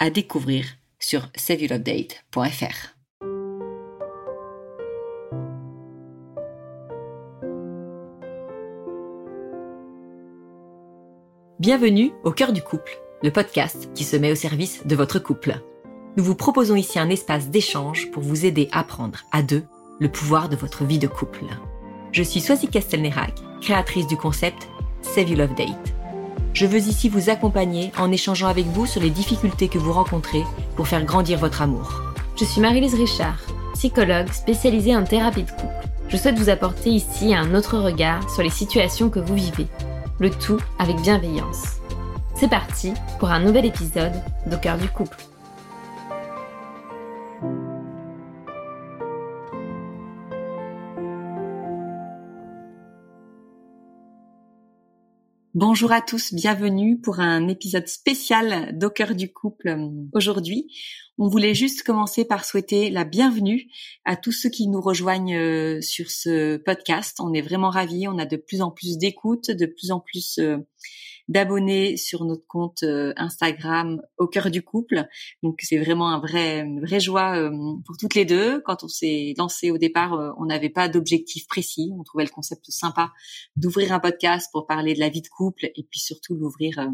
à découvrir sur saveyourupdate.fr. Bienvenue au cœur du couple, le podcast qui se met au service de votre couple. Nous vous proposons ici un espace d'échange pour vous aider à prendre à deux le pouvoir de votre vie de couple. Je suis Soisy Castelnerac, créatrice du concept Save Your Love Date je veux ici vous accompagner en échangeant avec vous sur les difficultés que vous rencontrez pour faire grandir votre amour. Je suis Marie-Lise Richard, psychologue spécialisée en thérapie de couple. Je souhaite vous apporter ici un autre regard sur les situations que vous vivez, le tout avec bienveillance. C'est parti pour un nouvel épisode d'Au cœur du couple. Bonjour à tous, bienvenue pour un épisode spécial d'Au du couple euh, aujourd'hui. On voulait juste commencer par souhaiter la bienvenue à tous ceux qui nous rejoignent euh, sur ce podcast. On est vraiment ravis, on a de plus en plus d'écoutes, de plus en plus euh, d'abonnés sur notre compte euh, Instagram au cœur du couple. Donc c'est vraiment un vrai, une vraie joie euh, pour toutes les deux. Quand on s'est lancé au départ, euh, on n'avait pas d'objectif précis. On trouvait le concept sympa d'ouvrir un podcast pour parler de la vie de couple et puis surtout l'ouvrir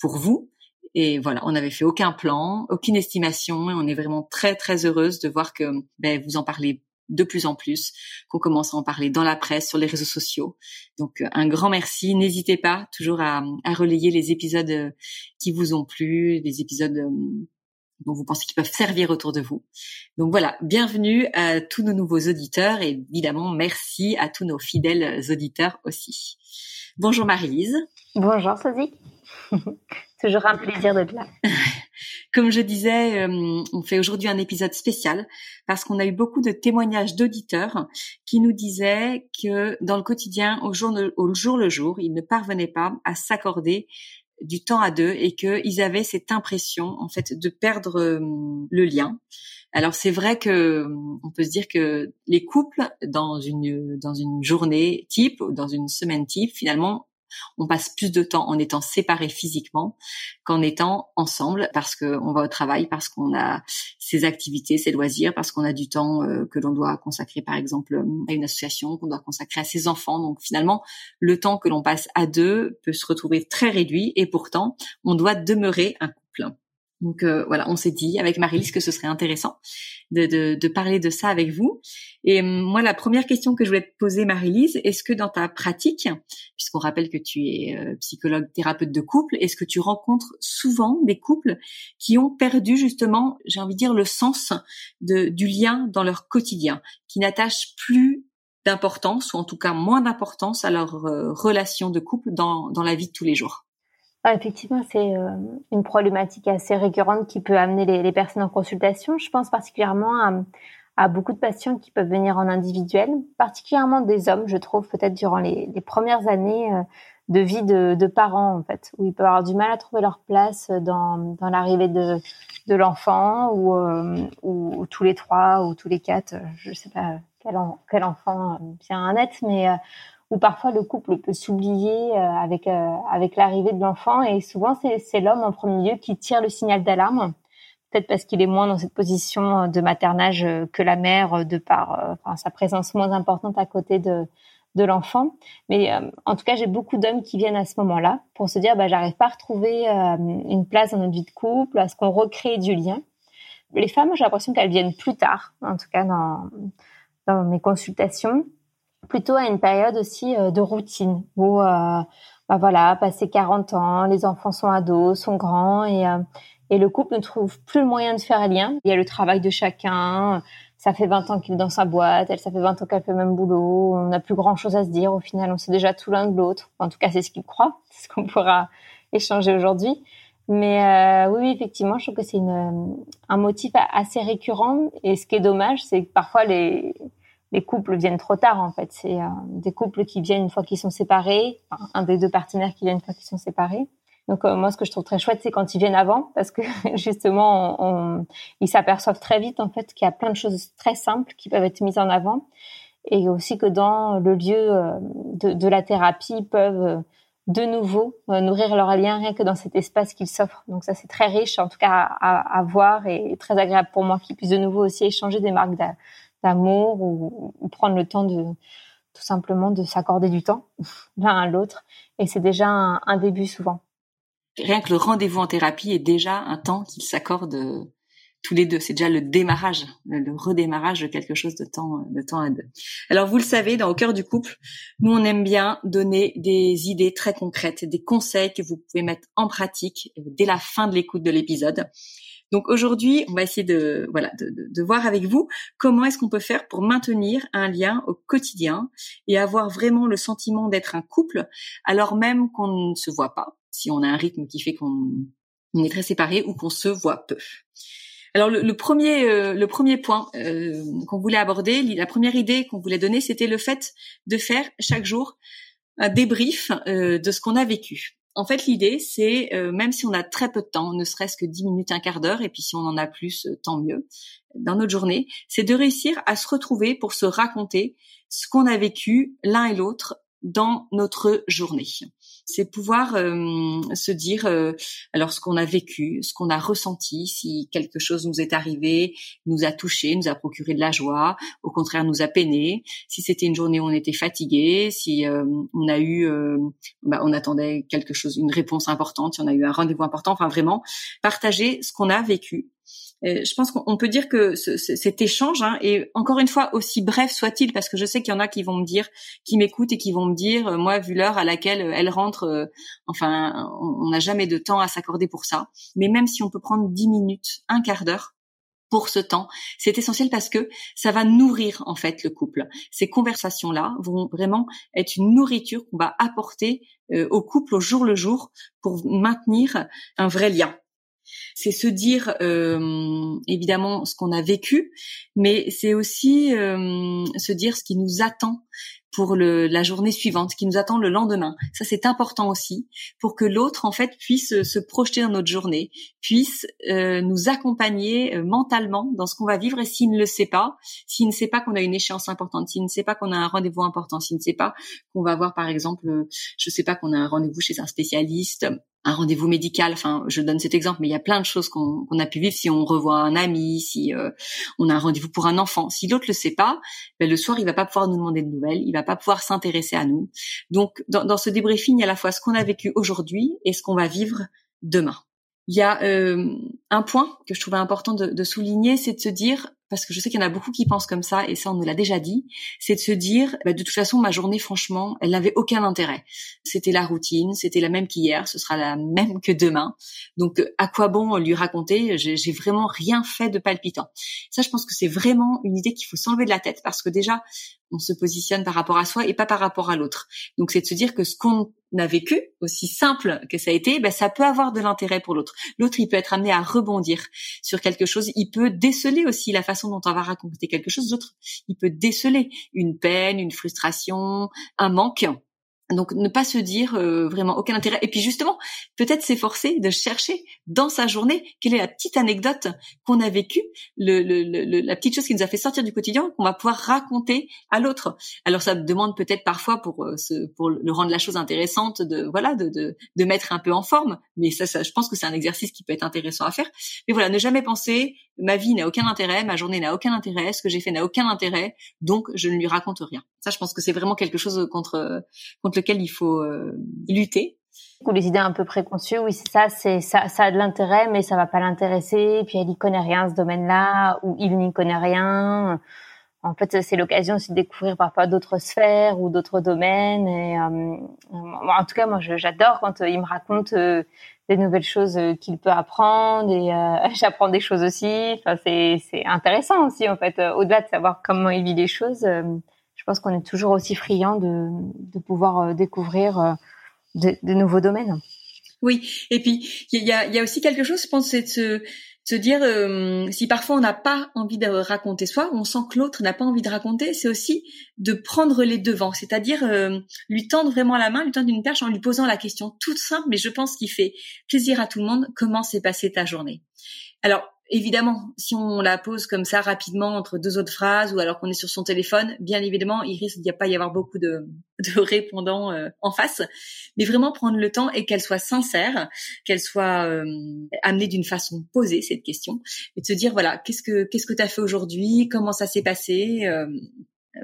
pour vous. Et voilà, on n'avait fait aucun plan, aucune estimation, et on est vraiment très très heureuse de voir que ben, vous en parlez de plus en plus, qu'on commence à en parler dans la presse, sur les réseaux sociaux. Donc euh, un grand merci. N'hésitez pas toujours à, relayer les épisodes euh, qui vous ont plu, les épisodes euh, dont vous pensez qu'ils peuvent servir autour de vous. Donc voilà, bienvenue à tous nos nouveaux auditeurs et évidemment merci à tous nos fidèles auditeurs aussi. Bonjour Marie-Lise. Bonjour Sophie. Toujours un plaisir d'être là. Comme je disais, euh, on fait aujourd'hui un épisode spécial parce qu'on a eu beaucoup de témoignages d'auditeurs qui nous disaient que dans le quotidien, au jour, le jour, ils ne parvenaient pas à s'accorder du temps à deux et qu'ils avaient cette impression en fait de perdre euh, le lien. Alors c'est vrai que on peut se dire que les couples dans une dans une journée type, dans une semaine type, finalement on passe plus de temps en étant séparés physiquement qu'en étant ensemble parce qu'on va au travail, parce qu'on a ses activités, ses loisirs, parce qu'on a du temps euh, que l'on doit consacrer par exemple à une association, qu'on doit consacrer à ses enfants. Donc finalement, le temps que l'on passe à deux peut se retrouver très réduit et pourtant, on doit demeurer un couple. Donc euh, voilà, on s'est dit avec Marie-Lise que ce serait intéressant de, parler de ça avec vous. Et hum, moi, la première question que je voulais te poser, Marie-Lise, est-ce que dans ta pratique, puisqu'on rappelle que tu es euh, psychologue thérapeute de couple, est-ce que tu rencontres souvent des couples qui ont perdu justement, j'ai envie de dire, le sens du lien dans leur quotidien, qui n'attachent plus d'importance, ou en tout cas moins d'importance à leur euh, relation de couple dans, dans la vie de tous les jours? Ah, effectivement, c'est euh, une problématique assez récurrente qui peut amener les, personnes en consultation. Je pense particulièrement à, beaucoup de patients qui peuvent venir en individuel, particulièrement des hommes, je trouve, peut-être durant les, premières années euh, de vie de, parents, en fait, où ils peuvent avoir du mal à trouver leur place dans, l'arrivée de, l'enfant, ou, euh, ou, tous les trois, ou tous les quatre, je ne sais pas quel, enfant vient à naître, mais où parfois le couple peut s'oublier euh, avec euh, avec l'arrivée de l'enfant. Et souvent c'est l'homme en premier lieu qui tire le signal d'alarme. Peut-être parce qu'il est moins dans cette position de maternage euh, que la mère de par enfin, sa présence moins importante à côté de de l'enfant. Mais en tout cas j'ai beaucoup d'hommes qui viennent à ce moment-là pour se dire bah j'arrive pas à retrouver une place dans notre vie de couple à ce qu'on recrée du lien. Les femmes j'ai l'impression qu'elles viennent plus tard en tout cas dans dans mes consultations plutôt à une période aussi euh, de routine où euh, bah voilà, passé 40 ans, les enfants sont ados, sont grands et euh, et le couple ne trouve plus le moyen de faire un lien. Il y a le travail de chacun. Ça fait 20 ans qu'il est dans sa boîte, elle, ça fait 20 ans qu'elle fait le même boulot. On n'a plus grand chose à se dire. Au final, on sait déjà tout l'un de l'autre. En tout cas, c'est ce qu'il croit. C'est ce qu'on pourra échanger aujourd'hui. Mais oui, effectivement, je trouve que c'est un motif assez récurrent. Et ce qui est dommage, c'est que parfois les, les couples viennent trop tard en fait. C'est des couples qui viennent une fois qu'ils sont séparés, un des deux partenaires qui vient une fois qu'ils sont séparés. Donc euh, moi, ce que je trouve très chouette, c'est quand ils viennent avant, parce que justement, on, ils s'aperçoivent très vite en fait qu'il y a plein de choses très simples qui peuvent être mises en avant, et aussi que dans le lieu euh, de, de la thérapie, ils peuvent euh, de nouveau nourrir leur lien rien que dans cet espace qu'ils s'offrent. Donc ça, c'est très riche, en tout cas à, à, voir, et très agréable pour moi qu'ils puissent de nouveau aussi échanger des marques d'amour ou, prendre le temps de tout simplement de s'accorder du temps l'un à l'autre. Et c'est déjà un début souvent rien que le rendez-vous en thérapie est déjà un temps qu'ils s'accordent euh, tous les deux. C'est déjà le démarrage, le, redémarrage de quelque chose de temps, de temps à deux. Alors vous le savez, dans Au cœur du couple, nous on aime bien donner des idées très concrètes, des conseils que vous pouvez mettre en pratique euh, dès la fin de l'écoute de l'épisode. Donc aujourd'hui, on va essayer de voilà de, de voir avec vous comment est-ce qu'on peut faire pour maintenir un lien au quotidien et avoir vraiment le sentiment d'être un couple alors même qu'on ne se voit pas si on a un rythme qui fait qu'on est très séparés ou qu'on se voit peu. Alors le, premier euh, le premier point euh, qu'on voulait aborder, la première idée qu'on voulait donner, c'était le fait de faire chaque jour un débrief euh, de ce qu'on a vécu. En fait, l'idée, c'est même si on a très peu de temps, ne serait-ce que 10 minutes, un quart d'heure, et puis si on en a plus, tant mieux, dans notre journée, c'est de réussir à se retrouver pour se raconter ce qu'on a vécu l'un et l'autre dans notre journée c'est pouvoir euh, se dire euh, alors ce qu'on a vécu, ce qu'on a ressenti, si quelque chose nous est arrivé, nous a touché, nous a procuré de la joie, au contraire nous a peiné, si c'était une journée où on était fatigué, si euh, on a eu, bah, on attendait quelque chose, une réponse importante, si on a eu un rendez-vous important, enfin vraiment partager ce qu'on a vécu je pense qu'on peut dire que ce, cet échange hein, est encore une fois aussi bref soit-il, parce que je sais qu'il y en a qui vont me dire, qui m'écoutent et qui vont me dire, euh, moi vu l'heure à laquelle euh, elle rentre, euh, enfin on n'a jamais de temps à s'accorder pour ça. Mais même si on peut prendre dix minutes, un quart d'heure pour ce temps, c'est essentiel parce que ça va nourrir en fait le couple. Ces conversations-là vont vraiment être une nourriture qu'on va apporter au couple au jour le jour pour maintenir un vrai lien c'est se dire euh, évidemment ce qu'on a vécu, mais c'est aussi euh, se dire ce qui nous attend pour le, la journée suivante, qui nous attend le lendemain. Ça, c'est important aussi pour que l'autre, en fait, puisse se projeter dans notre journée, puisse euh, nous accompagner euh, mentalement dans ce qu'on va vivre. Et s'il ne le sait pas, s'il ne sait pas qu'on a une échéance importante, s'il ne sait pas qu'on a un rendez-vous important, s'il ne sait pas qu'on va avoir, par exemple, euh, je sais pas qu'on a un rendez-vous chez un spécialiste, un rendez-vous médical. Enfin, je donne cet exemple, mais il y a plein de choses qu'on a pu vivre si on revoit un ami, si on a un rendez-vous pour un enfant. Si l'autre le sait pas, ben, le soir il va pas pouvoir nous demander de nouvelles, il va pas pouvoir s'intéresser à nous. Donc, dans, dans, ce débriefing, il y a à la fois ce qu'on a vécu aujourd'hui et ce qu'on va vivre demain. Il y a euh, un point que je trouvais important de, de souligner, c'est de se dire parce que je sais qu'il y en a beaucoup qui pensent comme ça, et ça on nous l'a déjà dit, c'est de se dire, bah, de toute façon ma journée franchement, elle n'avait aucun intérêt. C'était la routine, c'était la même qu'hier, ce sera la même que demain. Donc à quoi bon lui raconter? J'ai vraiment rien fait de palpitant. Ça, je pense que c'est vraiment une idée qu'il faut s'enlever de la tête, parce que déjà on se positionne par rapport à soi et pas par rapport à l'autre. Donc c'est de se dire que ce qu'on a vécu, aussi simple que ça a été, ben, ça peut avoir de l'intérêt pour l'autre. L'autre, il peut être amené à rebondir sur quelque chose. Il peut déceler aussi la façon dont on va raconter quelque chose. L'autre, il peut déceler une peine, une frustration, un manque. Donc ne pas se dire euh, vraiment aucun intérêt. Et puis justement, peut-être s'efforcer de chercher dans sa journée quelle est la petite anecdote qu'on a vécue, le, le, la petite chose qui nous a fait sortir du quotidien, qu'on va pouvoir raconter à l'autre. Alors ça demande peut-être parfois pour euh, pour le rendre la chose intéressante de voilà de, de, de mettre un peu en forme. Mais ça, ça je pense que c'est un exercice qui peut être intéressant à faire. Mais voilà, ne jamais penser ma vie n'a aucun intérêt, ma journée n'a aucun intérêt, ce que j'ai fait n'a aucun intérêt, donc je ne lui raconte rien. Ça, je pense que c'est vraiment quelque chose contre contre lequel il faut euh, lutter. Ou les idées un peu préconçues, oui, c'est ça, c'est ça, ça a de l'intérêt, mais ça va pas l'intéresser. Puis elle y connaît rien ce domaine-là, ou il n'y connaît rien. En fait, c'est l'occasion aussi de découvrir parfois d'autres sphères ou d'autres domaines. Et euh, en tout cas, moi, j'adore quand il me raconte euh, des nouvelles choses qu'il peut apprendre et j'apprends des choses aussi. Enfin, c'est c'est intéressant aussi en fait. Au-delà de savoir comment il vit les choses, je pense qu'on est toujours aussi friand de, de pouvoir euh, découvrir euh, de, de, nouveaux domaines. Oui, et puis il y a, y a, aussi quelque chose, je pense, c'est de se, se dire euh, si parfois on n'a pas envie de raconter soi, on sent que l'autre n'a pas envie de raconter, c'est aussi de prendre les devants, c'est-à-dire euh, lui tendre vraiment la main, lui tendre une perche en lui posant la question toute simple, mais je pense qu'il fait plaisir à tout le monde. Comment s'est passée ta journée? Alors évidemment, si on la pose comme ça rapidement entre deux autres phrases ou alors qu'on est sur son téléphone, bien évidemment, il risque d'y pas y avoir beaucoup de, de répondants euh, en face. Mais vraiment prendre le temps et qu'elle soit sincère, qu'elle soit euh, amenée d'une façon posée cette question et de se dire voilà qu'est-ce que qu'est-ce que tu as fait aujourd'hui, comment ça s'est passé, euh,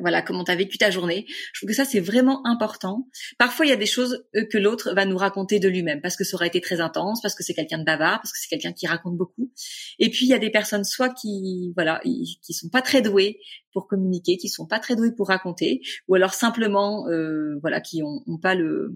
voilà comment tu as vécu ta journée. Je trouve que ça c'est vraiment important. Parfois il y a des choses euh, que l'autre va nous raconter de lui-même parce que ça aurait été très intense, parce que c'est quelqu'un de bavard, parce que c'est quelqu'un qui raconte beaucoup. Et puis il y a des personnes soit qui voilà, qui sont pas très douées pour communiquer, qui sont pas très doués pour raconter, ou alors simplement, euh, voilà, qui ont, ont, pas le,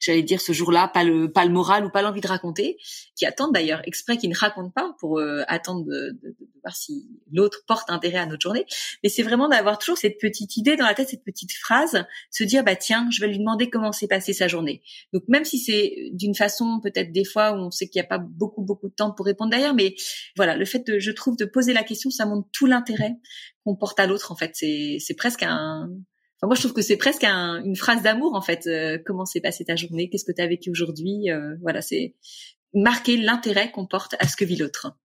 j'allais dire ce jour-là, pas le, pas le moral ou pas l'envie de raconter, qui attendent d'ailleurs exprès, qui ne racontent pas pour euh, attendre de, de, de, voir si l'autre porte intérêt à notre journée. Mais c'est vraiment d'avoir toujours cette petite idée dans la tête, cette petite phrase, se dire bah tiens, je vais lui demander comment s'est passée sa journée. Donc même si c'est d'une façon peut-être des fois où on sait qu'il n'y a pas beaucoup beaucoup de temps pour répondre derrière, mais voilà, le fait de, je trouve, de poser la question, ça montre tout l'intérêt qu'on porte à l'autre en fait. C'est c'est presque un Enfin, moi, je trouve que c'est presque un, une phrase d'amour en fait. Euh, comment s'est passée ta journée? Qu'est-ce que tu as vécu aujourd'hui? Euh, Voilà, c'est marquer l'intérêt qu'on porte à ce que vit l'autre.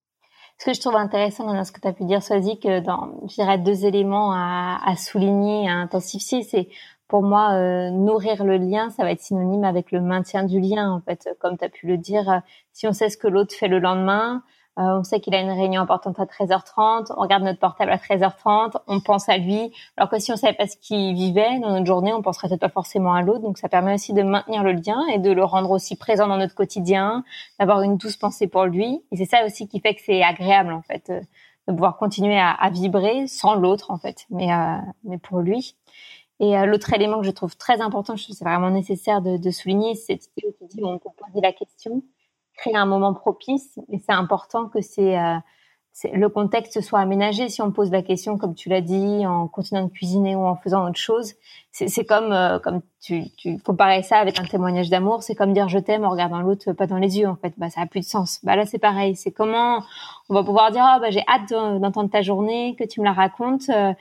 Ce que je trouve intéressant dans ce que tu as pu dire, Soisy, que dans, je dirais, deux éléments à, à souligner, à intensifier, c'est pour moi, euh, nourrir le lien, ça va être synonyme avec le maintien du lien, en fait. Comme tu as pu le dire, si on sait ce que l'autre fait le lendemain, euh, on sait qu'il a une réunion importante à 13h30, on regarde notre portable à 13h30, on pense à lui. Alors que si on savait pas ce qu'il vivait dans notre journée, on penserait peut-être pas forcément à l'autre. Donc ça permet aussi de maintenir le lien et de le rendre aussi présent dans notre quotidien, d'avoir une douce pensée pour lui. Et c'est ça aussi qui fait que c'est agréable en fait euh, de pouvoir continuer à, à vibrer sans l'autre en fait, mais euh, mais pour lui. Et l'autre élément que je trouve très important, je trouve c'est vraiment nécessaire de, de souligner, c'est cette idée où on peut poser la question créer un moment propice. Et c'est important que c'est euh, le contexte soit aménagé. Si on pose la question, comme tu l'as dit, en continuant de cuisiner ou en faisant autre chose, c'est comme euh, comme tu, tu comparais ça avec un témoignage d'amour. C'est comme dire je t'aime en regardant l'autre pas dans les yeux. En fait, bah ça a plus de sens. Bah là c'est pareil. C'est comment on va pouvoir dire ah bah j'ai hâte d'entendre ta journée, que tu me la racontes. Euh,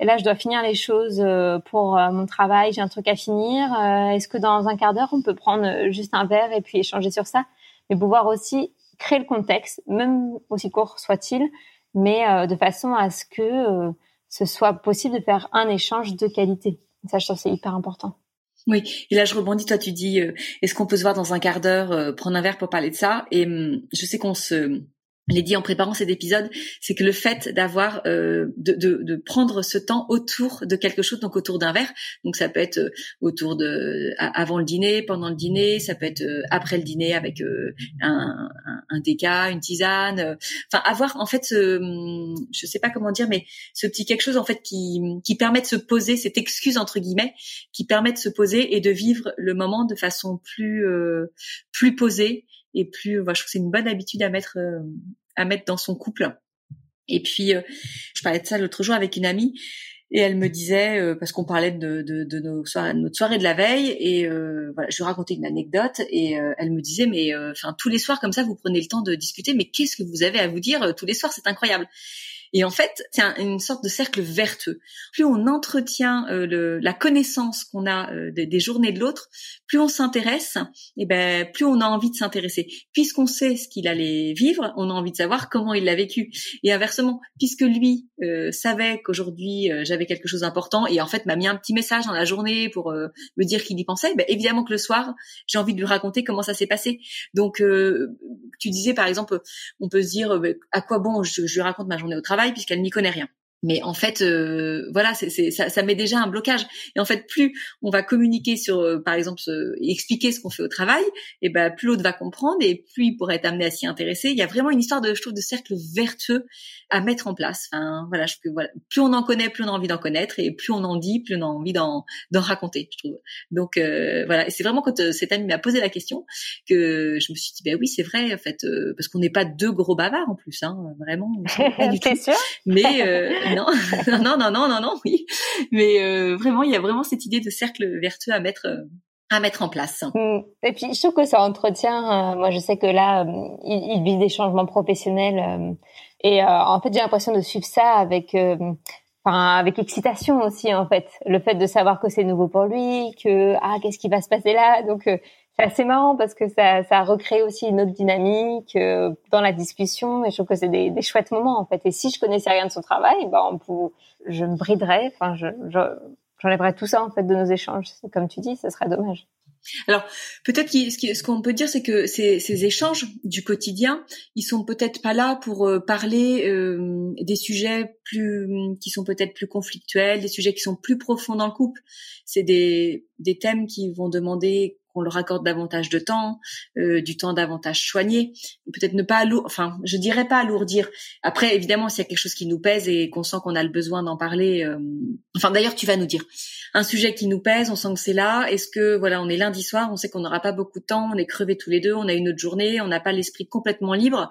et là je dois finir les choses pour mon travail. J'ai un truc à finir. Est-ce que dans un quart d'heure on peut prendre juste un verre et puis échanger sur ça? Mais pouvoir aussi créer le contexte, même aussi court soit-il, mais euh, de façon à ce que euh, ce soit possible de faire un échange de qualité. Ça, je trouve c'est hyper important. Oui, et là je rebondis, toi tu dis, euh, est-ce qu'on peut se voir dans un quart d'heure, prendre un verre pour parler de ça? Et hum, je sais qu'on se l'ai dit en préparant cet épisode, c'est que le fait d'avoir euh, de, de, de, prendre ce temps autour de quelque chose, donc autour d'un verre, donc ça peut être euh, autour de avant le dîner, pendant le dîner, ça peut être euh, après le dîner avec euh, un, un, un déca, une tisane, enfin avoir en fait, ce, je sais pas comment dire, mais ce petit quelque chose en fait qui qui permet de se poser, cette excuse entre guillemets, qui permet de se poser et de vivre le moment de façon plus plus posée et plus, je trouve que c'est une bonne habitude à mettre euh, à mettre dans son couple. Et puis, euh, je parlais de ça l'autre jour avec une amie. Et elle me disait, euh, parce qu'on parlait de, de, de, nos notre soirée de la veille, et voilà, je lui racontais une anecdote, et elle me disait, mais enfin tous les soirs comme ça, vous prenez le temps de discuter, mais qu'est-ce que vous avez à vous dire tous les soirs, c'est incroyable. Et en fait, c'est une sorte de cercle vertueux. Plus on entretient euh, le, la connaissance qu'on a euh, des, des, journées de l'autre, plus on s'intéresse, et ben plus on a envie de s'intéresser. Puisqu'on sait ce qu'il allait vivre, on a envie de savoir comment il l'a vécu. Et inversement, puisque lui euh, savait qu'aujourd'hui j'avais quelque chose d'important et en fait m'a mis un petit message dans la journée pour me dire qu'il y pensait, ben évidemment que le soir j'ai envie de lui raconter comment ça s'est passé. Donc tu disais par exemple, on peut se dire ben, à quoi bon je, je lui raconte ma journée au travail puisqu'elle n'y connaît rien. Mais en fait, euh, voilà, c'est, ça, ça met déjà un blocage. Et en fait, plus on va communiquer sur, euh, par exemple, expliquer ce qu'on fait au travail, et ben plus l'autre va comprendre et plus il pourrait être amené à s'y intéresser. Il y a vraiment une histoire de, je trouve, de cercle vertueux à mettre en place. Enfin, voilà, je, voilà, plus on en connaît, plus on a envie d'en connaître, et plus on en dit, plus on a envie d'en, d'en raconter. Je trouve. Donc euh, voilà, et c'est vraiment quand euh, cet ami m'a posé la question que je me suis dit, ben oui, c'est vrai, en fait, parce qu'on n'est pas deux gros bavards en plus, hein, vraiment. Pas du tout. Sûr? Mais non, non, non, non, non, non, oui. Mais euh, vraiment, il y a vraiment cette idée de cercle vertueux à mettre euh, à mettre en place. Mm. Et puis je trouve que ça entretient. moi, je sais que là, il, il vit des changements professionnels et en fait, j'ai l'impression de suivre ça avec enfin avec excitation aussi en fait le fait de savoir que c'est nouveau pour lui que ah qu'est-ce qui va se passer là? Donc euh, c'est assez marrant parce que ça ça recrée aussi une autre dynamique euh, dans la discussion et je trouve que c'est des, des, chouettes moments en fait. Et si je connaissais rien de son travail ben on peut, je me briderais enfin je, je j'enlèverais tout ça en fait de nos échanges. Comme tu dis ce serait dommage. Alors peut-être ce qu'on peut dire, c'est que ces, ces, échanges du quotidien, ils sont peut-être pas là pour euh, parler euh, des sujets plus qui sont peut-être plus conflictuels, des sujets qui sont plus profonds dans le couple. C'est des, des thèmes qui vont demander qu'on leur accorde davantage de temps, euh, du temps davantage soigné, peut-être ne pas alourdir, enfin, je dirais pas alourdir. Après, évidemment, s'il y a quelque chose qui nous pèse et qu'on sent qu'on a le besoin d'en parler, euh, enfin, d'ailleurs, tu vas nous dire un sujet qui nous pèse, on sent que c'est là. Est-ce que voilà, on est lundi soir, on sait qu'on n'aura pas beaucoup de temps, on est crevés tous les deux, on a une autre journée, on n'a pas l'esprit complètement libre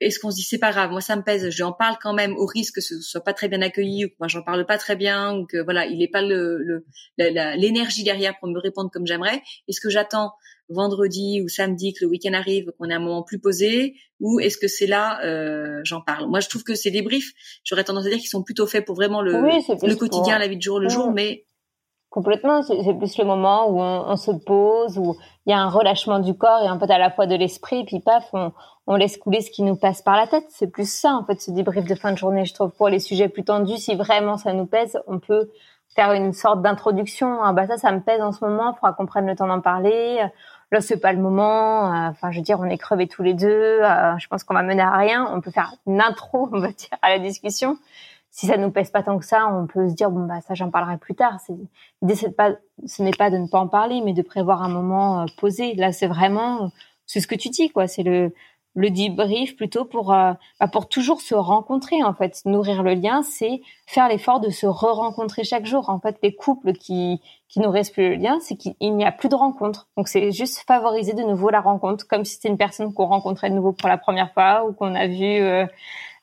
est-ce qu'on se dit c'est pas grave, moi ça me pèse, je en parle quand même au risque que ce soit pas très bien accueilli ou que moi j'en parle pas très bien ou que voilà il n'est pas le l'énergie derrière pour me répondre comme j'aimerais. Est-ce que j'attends vendredi ou samedi que le week-end arrive, qu'on ait un moment plus posé, ou est-ce que c'est là euh, j'en parle Moi je trouve que ces débriefs, j'aurais tendance à dire qu'ils sont plutôt faits pour vraiment le, le quotidien, la vie de jour le jour, mais Complètement, c'est plus le moment où on, se pose, où il y a un relâchement du corps et un peu à la fois de l'esprit, puis paf, on, on, laisse couler ce qui nous passe par la tête. C'est plus ça, en fait, ce débrief de fin de journée, je trouve. Pour les sujets plus tendus, si vraiment ça nous pèse, on peut faire une sorte d'introduction. Ah bah ça, ça me pèse en ce moment, il faudra qu'on prenne le temps d'en parler. Là, c'est pas le moment. Enfin, je veux dire, on est crevés tous les deux. Euh, je pense qu'on va mener à rien. On peut faire une intro, on va dire, à la discussion si ça nous pèse pas tant que ça, on peut se dire bon bah ça j'en parlerai plus tard. L'idée c'est pas, ce n'est pas de ne pas en parler, mais de prévoir un moment euh, posé. Là c'est vraiment, c'est ce que tu dis quoi. C'est le le debrief plutôt pour euh, bah, pour toujours se rencontrer en fait. Nourrir le lien, c'est faire l'effort de se re-rencontrer chaque jour. En fait, les couples qui qui nourrissent plus le lien, c'est qu'il n'y a plus de rencontre. Donc c'est juste favoriser de nouveau la rencontre, comme si c'était une personne qu'on rencontrait de nouveau pour la première fois ou qu'on a vu euh,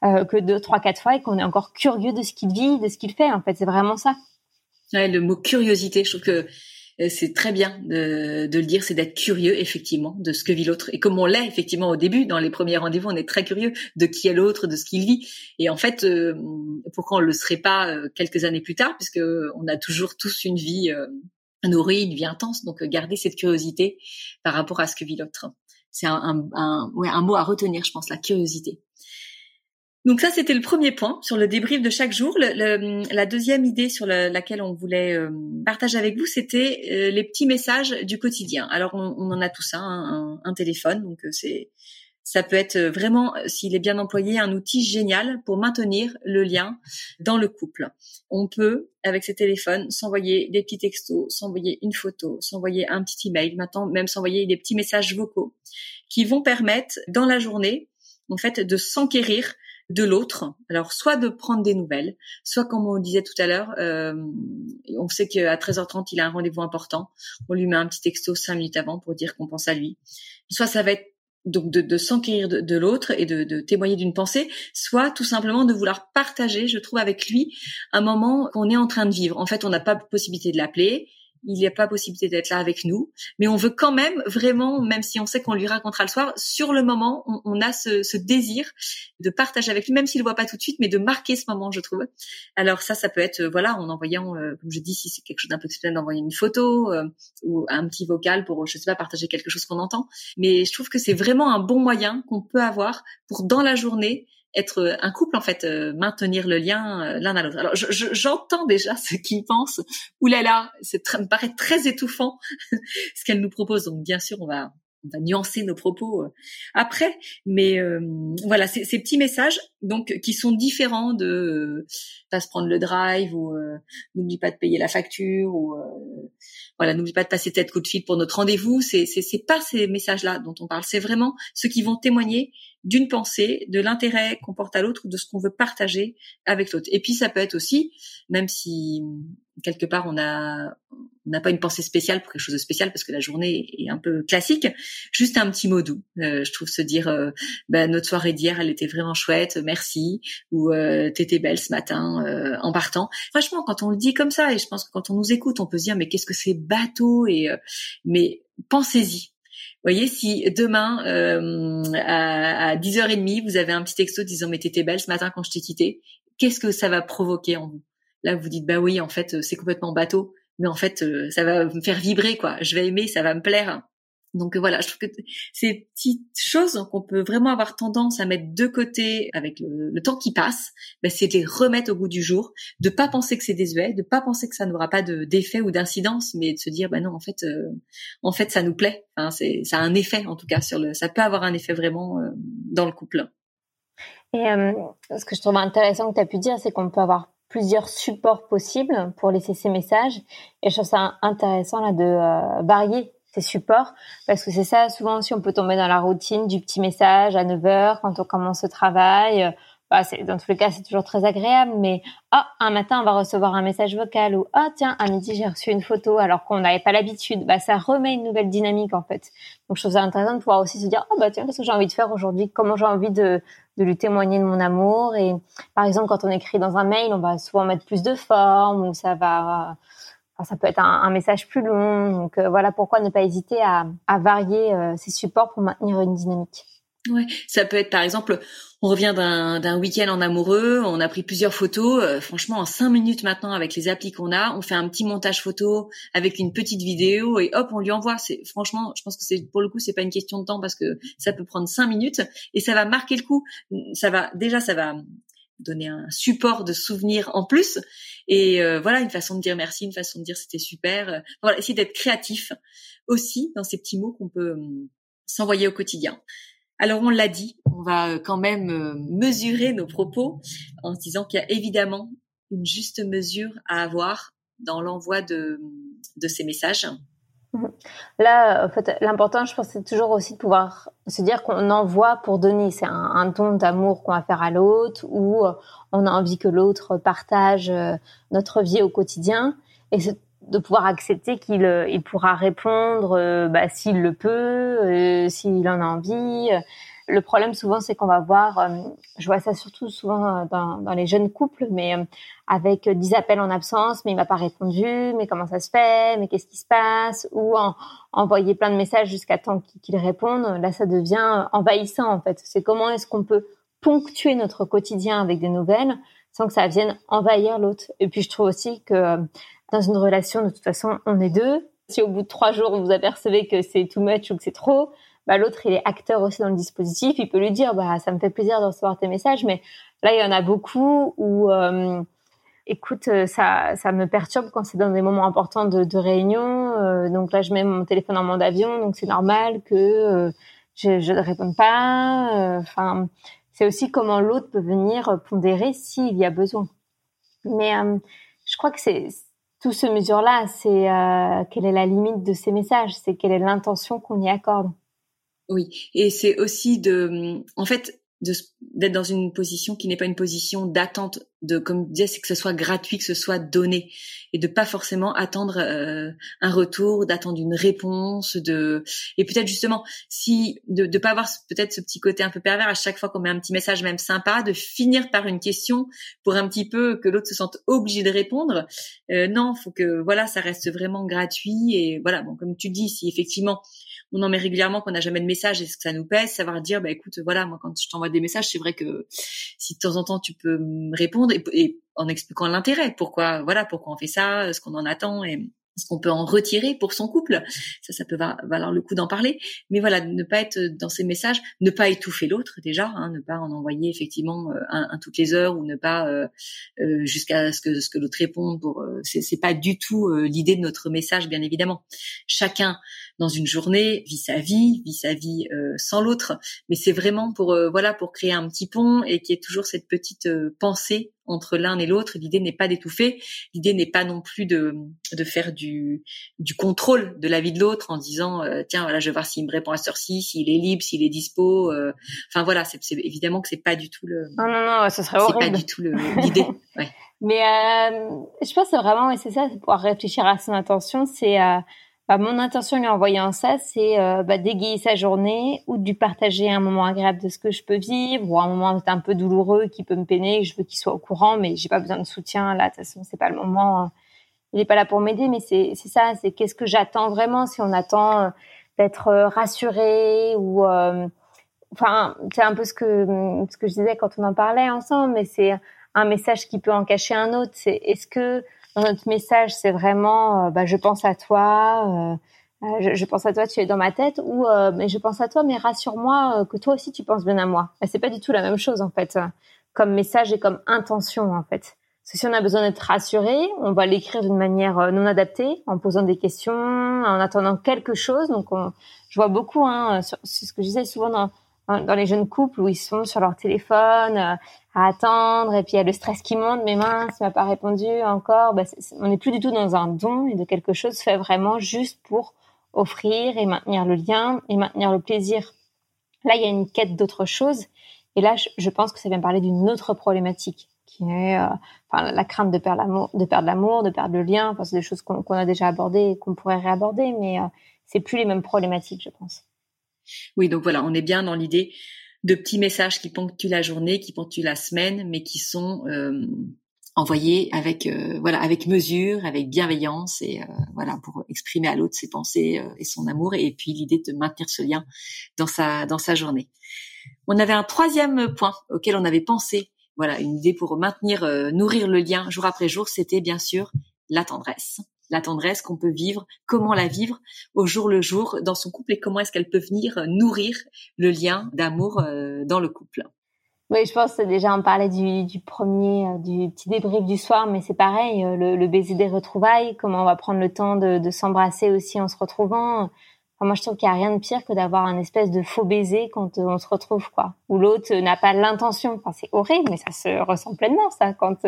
euh, que deux, trois, quatre fois et qu'on est encore curieux de ce qu'il vit, de ce qu'il fait. En fait, c'est vraiment ça. Ouais, le mot curiosité, je trouve que euh, c'est très bien de, de le dire, c'est d'être curieux effectivement de ce que vit l'autre. Et comme on l'est effectivement au début, dans les premiers rendez-vous, on est très curieux de qui est l'autre, de ce qu'il vit. Et en fait, euh, pourquoi on le serait pas quelques années plus tard, puisque on a toujours tous une vie euh, nourrie, une vie intense. Donc garder cette curiosité par rapport à ce que vit l'autre. C'est un, un, un mot à retenir, je pense, la curiosité. Donc ça, c'était le premier point sur le débrief de chaque jour. la deuxième idée sur laquelle on voulait euh, partager avec vous, c'était euh, les petits messages du quotidien. Alors, on, en a tous un, un, téléphone, donc euh, c'est ça peut être vraiment, s'il est bien employé, un outil génial pour maintenir le lien dans le couple. On peut, avec ces téléphones, s'envoyer des petits textos, s'envoyer une photo, s'envoyer un petit email, maintenant même s'envoyer des petits messages vocaux qui vont permettre, dans la journée, en fait, de s'enquérir de l'autre. Alors, soit de prendre des nouvelles, soit comme on disait tout à l'heure, euh, on sait qu'à 13h30, il a un rendez-vous important. On lui met un petit texto cinq minutes avant pour dire qu'on pense à lui. Soit ça va être donc de, s'enquérir de, l'autre et de, de témoigner d'une pensée, soit tout simplement de vouloir partager, je trouve, avec lui un moment qu'on est en train de vivre. En fait, on n'a pas possibilité de l'appeler, il n'y a pas possibilité d'être là avec nous, mais on veut quand même vraiment, même si on sait qu'on lui racontera le soir, sur le moment, on, a ce, désir de partager avec lui, même s'il ne voit pas tout de suite, mais de marquer ce moment, je trouve. Alors ça, ça peut être, euh, voilà, en envoyant, euh, comme je dis, si c'est quelque chose d'un peu exceptionnel, d'envoyer une photo euh, ou un petit vocal pour, je sais pas, partager quelque chose qu'on entend. Mais je trouve que c'est vraiment un bon moyen qu'on peut avoir pour dans la journée être euh, un couple en fait, euh, maintenir le lien euh, l'un à l'autre. Alors j'entends déjà ce qu'ils pensent. Ouh là là, c'est me paraît très étouffant ce qu'elle nous propose. Donc bien sûr, on va on va nuancer nos propos après, mais voilà, ces, ces petits messages donc qui sont différents de pas se prendre le drive ou n'oublie pas de payer la facture ou voilà, n'oublie pas de passer tête coup de fil pour notre rendez-vous. C'est c'est pas ces messages-là dont on parle. C'est vraiment ceux qui vont témoigner d'une pensée, de l'intérêt qu'on porte à l'autre, de ce qu'on veut partager avec l'autre. Et puis ça peut être aussi, même si quelque part on n'a pas une pensée spéciale pour quelque chose de spécial parce que la journée est un peu classique. Juste un petit mot doux. Euh, je trouve se dire, euh, bah, notre soirée d'hier, elle était vraiment chouette, merci. Ou euh, t'étais belle ce matin euh, en partant. Franchement, quand on le dit comme ça, et je pense que quand on nous écoute, on peut se dire, mais qu'est-ce que c'est bateau Et mais pensez-y. Voyez, si demain à, à 10h30, vous avez un petit texto disant mais t'étais belle ce matin quand je t'ai quitté, qu'est-ce que ça va provoquer en vous? Là, vous dites bah oui, en fait, c'est complètement bateau mais en fait, euh, ça va me faire vibrer, quoi. Je vais aimer, ça va me plaire. Donc voilà, je trouve que ces petites choses qu'on peut vraiment avoir tendance à mettre de côté avec le, temps qui passe, ben c'est de les remettre au goût du jour, de pas penser que c'est désuet, de pas penser que ça n'aura pas d'effet ou d'incidence, mais de se dire ben non en fait euh, en fait ça nous plaît, enfin, c'est ça a un effet en tout cas sur le, ça peut avoir un effet vraiment euh, dans le couple. Et ce que je trouve intéressant que tu as pu dire, c'est qu'on peut avoir plusieurs supports possibles pour laisser ces messages. Et je trouve ça intéressant là de euh, varier ces supports parce que c'est ça souvent si on peut tomber dans la routine du petit message à 9 heures quand on commence le travail bah, c'est, dans tous les cas, c'est toujours très agréable, mais ah, un matin, on va recevoir un message vocal ou ah, tiens, à midi, j'ai reçu une photo alors qu'on n'avait pas l'habitude. Bah, ça remet une nouvelle dynamique, en fait. Donc, je trouve ça intéressant de pouvoir aussi se dire, ah, bah, tiens, qu'est-ce que j'ai envie de faire aujourd'hui? Comment j'ai envie de, de lui témoigner de mon amour? Et, par exemple, quand on écrit dans un mail, on va souvent mettre plus de forme ou ça va, enfin, ça peut être un, message plus long. Donc, euh, voilà pourquoi ne pas hésiter à, varier euh, ces supports pour maintenir une dynamique. Ouais, ça peut être par exemple, on revient d'un week-end en amoureux, on a pris plusieurs photos. Euh, franchement, en cinq minutes maintenant, avec les applis qu'on a, on fait un petit montage photo avec une petite vidéo et hop, on lui envoie. C'est franchement, je pense que c'est pour le coup, c'est pas une question de temps parce que ça peut prendre cinq minutes et ça va marquer le coup. Ça va déjà, ça va donner un support de souvenirs en plus et euh, voilà une façon de dire merci, une façon de dire c'était super. Voilà, essayer d'être créatif aussi dans ces petits mots qu'on peut hum, s'envoyer au quotidien. Alors on l'a dit, on va euh, quand même euh, mesurer nos propos en se disant qu'il y a évidemment une juste mesure à avoir dans l'envoi de, ces messages. Là, en fait, l'important, je pense, c'est toujours aussi de pouvoir se dire qu'on envoie pour donner. C'est un, don d'amour qu'on va faire à l'autre ou euh, on a envie que l'autre partage notre vie au quotidien. De pouvoir accepter qu'il euh, il pourra répondre euh, bah, s'il le peut, euh, s'il en a envie. Le problème souvent, c'est qu'on va voir, je vois ça surtout souvent dans, dans les jeunes couples, mais avec 10 appels en absence, mais il m'a pas répondu, mais comment ça se fait, mais qu'est-ce qui se passe, ou en, envoyer plein de messages jusqu'à temps qu'il réponde. Là, ça devient envahissant en fait. C'est comment est-ce qu'on peut ponctuer notre quotidien avec des nouvelles sans que ça vienne envahir l'autre. Et puis je trouve aussi que dans une relation, de toute façon, on est deux. Si au bout de trois jours, vous apercevez que c'est too much ou que c'est trop, bah, l'autre, il est acteur aussi dans le dispositif. Il peut lui dire, bah, ça me fait plaisir de recevoir tes messages, mais là, il y en a beaucoup où, euh, écoute, euh, ça, ça me perturbe quand c'est dans des moments importants de, de réunion. Euh, donc là, je mets mon téléphone en mode avion, donc c'est normal que je, je ne réponde pas. Enfin, c'est aussi comment l'autre peut venir pondérer s'il y a besoin. Mais je crois que c'est tout se mesure là. C'est euh, quelle est la limite de ces messages? C'est quelle est l'intention qu'on y accorde? Oui, et c'est aussi de, en fait, d'être dans une position qui n'est pas une position d'attente de comme je disais c'est que ce soit gratuit que ce soit donné. Et de pas forcément attendre euh, un retour d'attendre une réponse de et peut-être justement si de de pas avoir peut-être ce petit côté un peu pervers à chaque fois qu'on met un petit message même sympa de finir par une question pour un petit peu que l'autre se sente obligé de répondre. Euh, non faut que voilà ça reste vraiment gratuit et voilà. Bon comme tu dis si effectivement on en met régulièrement qu'on n'a jamais de message, est-ce que ça nous pèse? Savoir dire, bah écoute, voilà, moi quand je t'envoie des messages, c'est vrai que si de temps en temps tu peux me répondre et, en expliquant l'intérêt, pourquoi, voilà, pourquoi on fait ça, ce qu'on en attend et ce qu'on peut en retirer pour son couple. Ça, ça peut valoir le coup d'en parler. Mais voilà, ne pas être dans ces messages, ne pas étouffer l'autre déjà, hein, ne pas en envoyer effectivement euh, un, toutes les heures ou ne pas euh, euh, jusqu'à ce que ce que l'autre réponde. Pour c'est pas du tout l'idée de notre message, bien évidemment. Chacun dans une journée, vit sa vie, vit sa vie euh, sans l'autre. Mais c'est vraiment pour euh, voilà pour créer un petit pont et qu'il y ait toujours cette petite pensée entre l'un et l'autre. L'idée n'est pas d'étouffer, l'idée n'est pas non plus de, de faire du, du contrôle de la vie de l'autre en disant tiens voilà je vais voir s'il me répond à cette heure-ci, s'il est libre, s'il est dispo. Enfin voilà, c'est évidemment que c'est pas du tout le. Non non non, ce serait horrible. C'est pas du tout l'idée. Ouais. Mais euh, je pense vraiment, et c'est ça, c'est pouvoir réfléchir à son intention. C'est euh, bah, mon intention lui envoyant ça, c'est euh, bah, d'égayer sa journée ou de lui partager un moment agréable de ce que je peux vivre ou un moment un peu douloureux qui peut me peiner. Je veux qu'il soit au courant, mais j'ai pas besoin de soutien. Là, de toute façon, c'est pas le moment. Hein. Il est pas là pour m'aider, mais c'est ça. C'est qu'est-ce que j'attends vraiment si on attend euh, d'être euh, rassuré ou enfin c'est un peu ce que ce que je disais quand on en parlait ensemble, mais c'est un message qui peut en cacher un autre. C'est est-ce que notre message, c'est vraiment, euh, bah, je pense à toi, euh, euh, je, pense à toi, tu es dans ma tête, ou mais je pense à toi, mais rassure-moi que toi aussi tu penses bien à moi. Bah, c'est pas du tout la même chose en fait, comme message et comme intention en fait. Parce que si on a besoin d'être rassuré, on va l'écrire d'une manière non adaptée, en posant des questions, en attendant quelque chose. Donc, on, je vois beaucoup, hein, c'est ce que je disais souvent dans, dans les jeunes couples où ils sont sur leur téléphone euh, à attendre et puis il y a le stress qui monte mais mince il m'a pas répondu encore. Bah, on n'est plus du tout dans un don et de quelque chose fait vraiment juste pour offrir et maintenir le lien et maintenir le plaisir. Là il y a une quête d'autre chose. Et là je, pense que ça vient parler d'une autre problématique qui est euh, la crainte de perdre l'amour de perdre de perdre le lien. C'est des choses qu'on a déjà abordées et qu'on pourrait réaborder mais euh, c'est plus les mêmes problématiques je pense oui, donc voilà, on est bien dans l'idée de petits messages qui ponctuent la journée, qui ponctuent la semaine, mais qui sont euh, envoyés avec euh, voilà avec mesure, avec bienveillance et euh, voilà pour exprimer à l'autre ses pensées et son amour et puis l'idée de maintenir ce lien dans sa dans sa journée. On avait un troisième point auquel on avait pensé, voilà une idée pour maintenir nourrir le lien jour après jour, c'était bien sûr la tendresse la tendresse qu'on peut vivre, comment la vivre au jour le jour dans son couple et comment est-ce qu'elle peut venir nourrir le lien d'amour euh, dans le couple. Oui, je pense déjà on parlait du, premier, euh, du petit débrief du soir, mais c'est pareil, euh, le, baiser des retrouvailles, comment on va prendre le temps de, s'embrasser aussi en se retrouvant. moi, je trouve qu'il n'y a rien de pire que d'avoir un espèce de faux baiser quand on se retrouve, quoi. Où l'autre n'a pas l'intention. C'est horrible, mais ça se ressent pleinement, ça, quand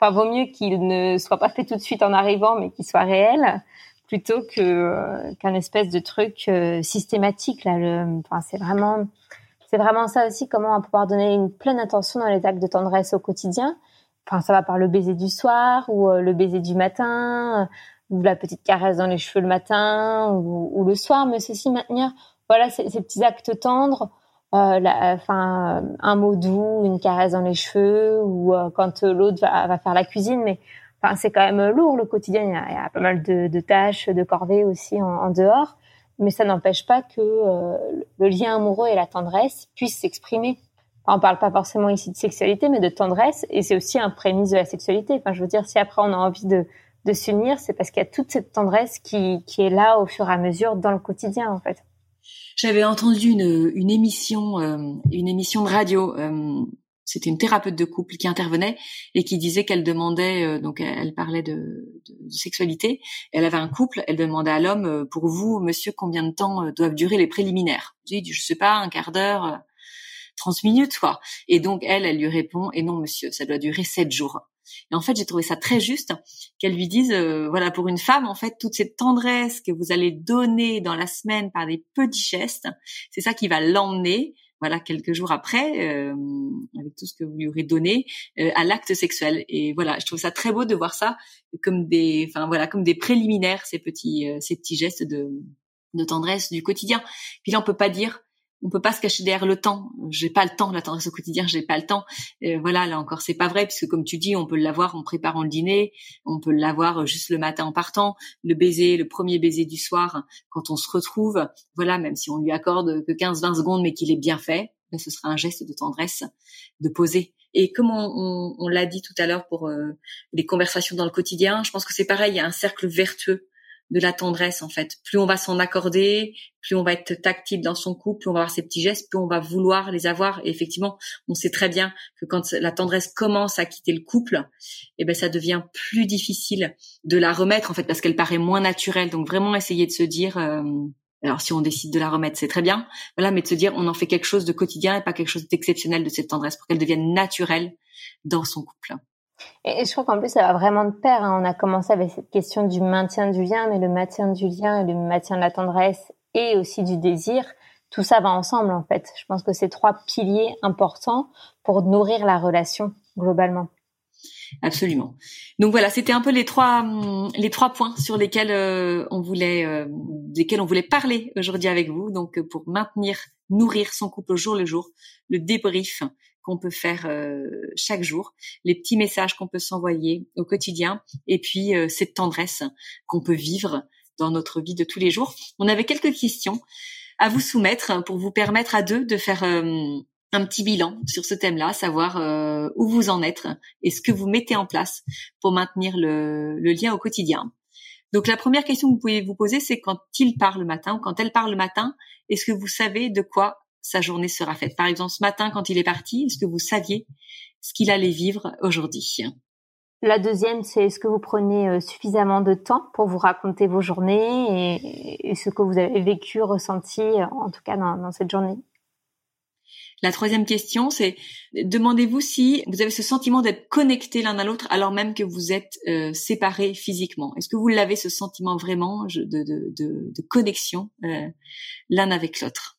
Enfin, vaut mieux qu'il ne soit pas fait tout de suite en arrivant, mais qu'il soit réel, plutôt que euh, qu'un espèce de truc euh, systématique. Là, le, enfin, c'est vraiment, c'est vraiment ça aussi. Comment on pouvoir donner une pleine attention dans les actes de tendresse au quotidien. Enfin, ça va par le baiser du soir ou euh, le baiser du matin, ou la petite caresse dans les cheveux le matin ou, ou le soir, mais ceci maintenir, voilà, ces, ces petits actes tendres euh, enfin un mot doux, une caresse dans les cheveux ou euh, quand l'autre va, va, faire la cuisine. Mais enfin c'est quand même lourd le quotidien. Il y a, il y a pas mal de, de, tâches, de corvées aussi en, en dehors. Mais ça n'empêche pas que euh, le lien amoureux et la tendresse puissent s'exprimer. Enfin, on parle pas forcément ici de sexualité, mais de tendresse, et c'est aussi un prémisse de la sexualité. Enfin, je veux dire, si après on a envie de, de s'unir, c'est parce qu'il y a toute cette tendresse qui, qui est là au fur et à mesure dans le quotidien, en fait. J'avais entendu une, une émission, euh, une émission de radio. Euh, c'était une thérapeute de couple qui intervenait et qui disait qu'elle demandait, euh, donc elle parlait de, sexualité. Elle avait un couple, elle demandait à l'homme, pour vous, monsieur, combien de temps doivent durer les préliminaires? Je dis, je sais pas, un quart d'heure, 30 minutes, quoi. Et donc elle, elle lui répond, et non, monsieur, ça doit durer sept jours. Et en fait, j'ai trouvé ça très juste qu'elle lui dise, euh, voilà, pour une femme, en fait, toute cette tendresse que vous allez donner dans la semaine par des petits gestes, c'est ça qui va l'emmener, voilà, quelques jours après, euh, avec tout ce que vous lui aurez donné, euh, à l'acte sexuel. Et voilà, je trouve ça très beau de voir ça comme des, enfin voilà, comme des préliminaires, ces petits, ces petits gestes de, de tendresse du quotidien. Puis là, on peut pas dire on peut pas se cacher derrière le temps. J'ai pas le temps, la tendresse au quotidien, j'ai pas le temps. voilà, là encore, c'est pas vrai puisque comme tu dis, on peut l'avoir en préparant le dîner, on peut l'avoir juste le matin en partant, le baiser, le premier baiser du soir quand on se retrouve. Voilà, même si on lui accorde que 15-20 secondes, mais qu'il est bien fait, ben, ce sera un geste de tendresse de poser. Et comme on, l'a dit tout à l'heure pour euh, les conversations dans le quotidien, je pense que c'est pareil, il y a un cercle vertueux de la tendresse en fait. Plus on va s'en accorder, plus on va être tactile dans son couple, plus on va avoir ces petits gestes, plus on va vouloir les avoir. Et effectivement, on sait très bien que quand la tendresse commence à quitter le couple, eh ben ça devient plus difficile de la remettre en fait parce qu'elle paraît moins naturelle. Donc vraiment essayer de se dire euh, alors si on décide de la remettre, c'est très bien. Voilà, mais de se dire on en fait quelque chose de quotidien et pas quelque chose d'exceptionnel de cette tendresse pour qu'elle devienne naturelle dans son couple. Et je crois qu'en plus, ça va vraiment de pair. Hein. On a commencé avec cette question du maintien du lien, mais le maintien du lien et le maintien de la tendresse et aussi du désir, tout ça va ensemble en fait. Je pense que c'est trois piliers importants pour nourrir la relation globalement. Absolument. Donc voilà, c'était un peu les trois hum, les trois points sur lesquels euh, on voulait euh, desquels on voulait parler aujourd'hui avec vous. Donc pour maintenir, nourrir son couple au jour le jour, le débrief qu'on peut faire euh, chaque jour, les petits messages qu'on peut s'envoyer au quotidien, et puis euh, cette tendresse qu'on peut vivre dans notre vie de tous les jours. On avait quelques questions à vous soumettre pour vous permettre à deux de faire euh, un petit bilan sur ce thème-là, savoir où vous en êtes et ce que vous mettez en place pour maintenir le, le lien au quotidien. Donc la première question que vous pouvez vous poser, c'est quand il part le matin ou quand elle part le matin, est-ce que vous savez de quoi sa journée sera faite. Par exemple, ce matin, quand il est parti, est-ce que vous saviez ce qu'il allait vivre aujourd'hui? La deuxième, c'est est-ce que vous prenez euh, suffisamment de temps pour vous raconter vos journées et, ce que vous avez vécu, ressenti, euh, en tout cas dans, cette journée? La troisième question, c'est demandez-vous si vous avez ce sentiment d'être connecté l'un à l'autre alors même que vous êtes euh, séparés physiquement. Est-ce que vous l'avez ce sentiment vraiment de, connexion l'un avec l'autre?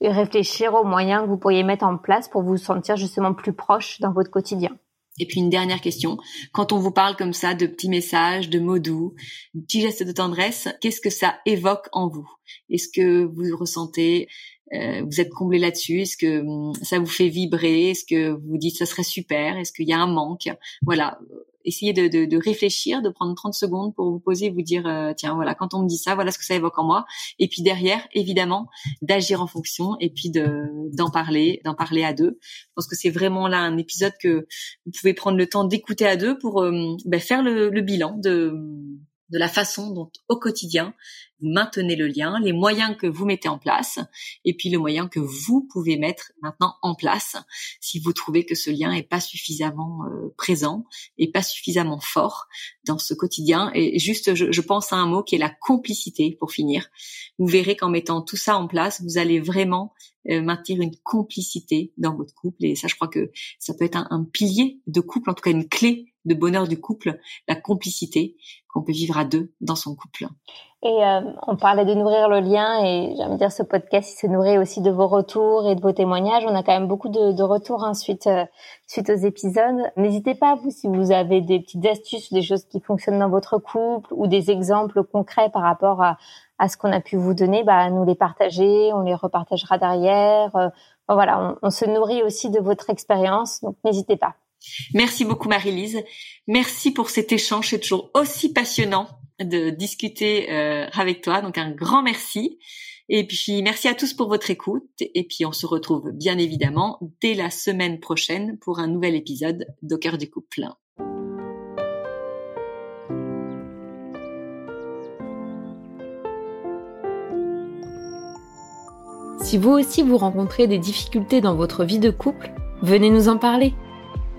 Et réfléchir aux moyens que vous pourriez mettre en place pour vous sentir justement plus proche dans votre quotidien. Et puis une dernière question, quand on vous parle comme ça de petits messages, de mots doux, de petits gestes de tendresse, qu'est-ce que ça évoque en vous? Est-ce que vous ressentez, vous êtes comblé là-dessus. Est-ce que hum, ça vous fait vibrer? Est-ce que vous dites ça serait super? Est-ce qu'il y a un manque? Voilà, essayez de, de, de, réfléchir, de prendre 30 secondes pour vous poser vous dire, euh, tiens, voilà, quand on me dit ça, voilà ce que ça évoque en moi. Et puis derrière, évidemment, d'agir en fonction et puis de d'en parler, d'en parler à deux. Je pense que c'est vraiment là un épisode que vous pouvez prendre le temps d'écouter à deux pour euh, ben, faire le, le bilan de de la façon dont au quotidien vous maintenez le lien, les moyens que vous mettez en place, et puis le moyen que vous pouvez mettre maintenant en place si vous trouvez que ce lien est pas suffisamment euh, présent et pas suffisamment fort dans ce quotidien. Et juste, je, pense à un mot qui est la complicité pour finir. Vous verrez qu'en mettant tout ça en place, vous allez vraiment euh, maintenir une complicité dans votre couple. Et ça, je crois que ça peut être un, un pilier de couple, en tout cas une clé de bonheur du couple, la complicité qu'on peut vivre à deux dans son couple. Et euh, on parlait de nourrir le lien et j'aime dire ce podcast il se nourrit aussi de vos retours et de vos témoignages. On a quand même beaucoup de, de retours hein, suite, aux épisodes. N'hésitez pas vous si vous avez des petites astuces, des choses qui fonctionnent dans votre couple ou des exemples concrets par rapport à, à ce qu'on a pu vous donner, bah nous les partager, on les repartagera derrière. Euh, voilà, on, on se nourrit aussi de votre expérience, donc n'hésitez pas. Merci beaucoup Marie-Lise. Merci pour cet échange. C'est toujours aussi passionnant de discuter euh, avec toi. Donc un grand merci. Et puis merci à tous pour votre écoute. Et puis on se retrouve bien évidemment dès la semaine prochaine pour un nouvel épisode d'Au cœur du couple. Si vous aussi vous rencontrez des difficultés dans votre vie de couple, venez nous en parler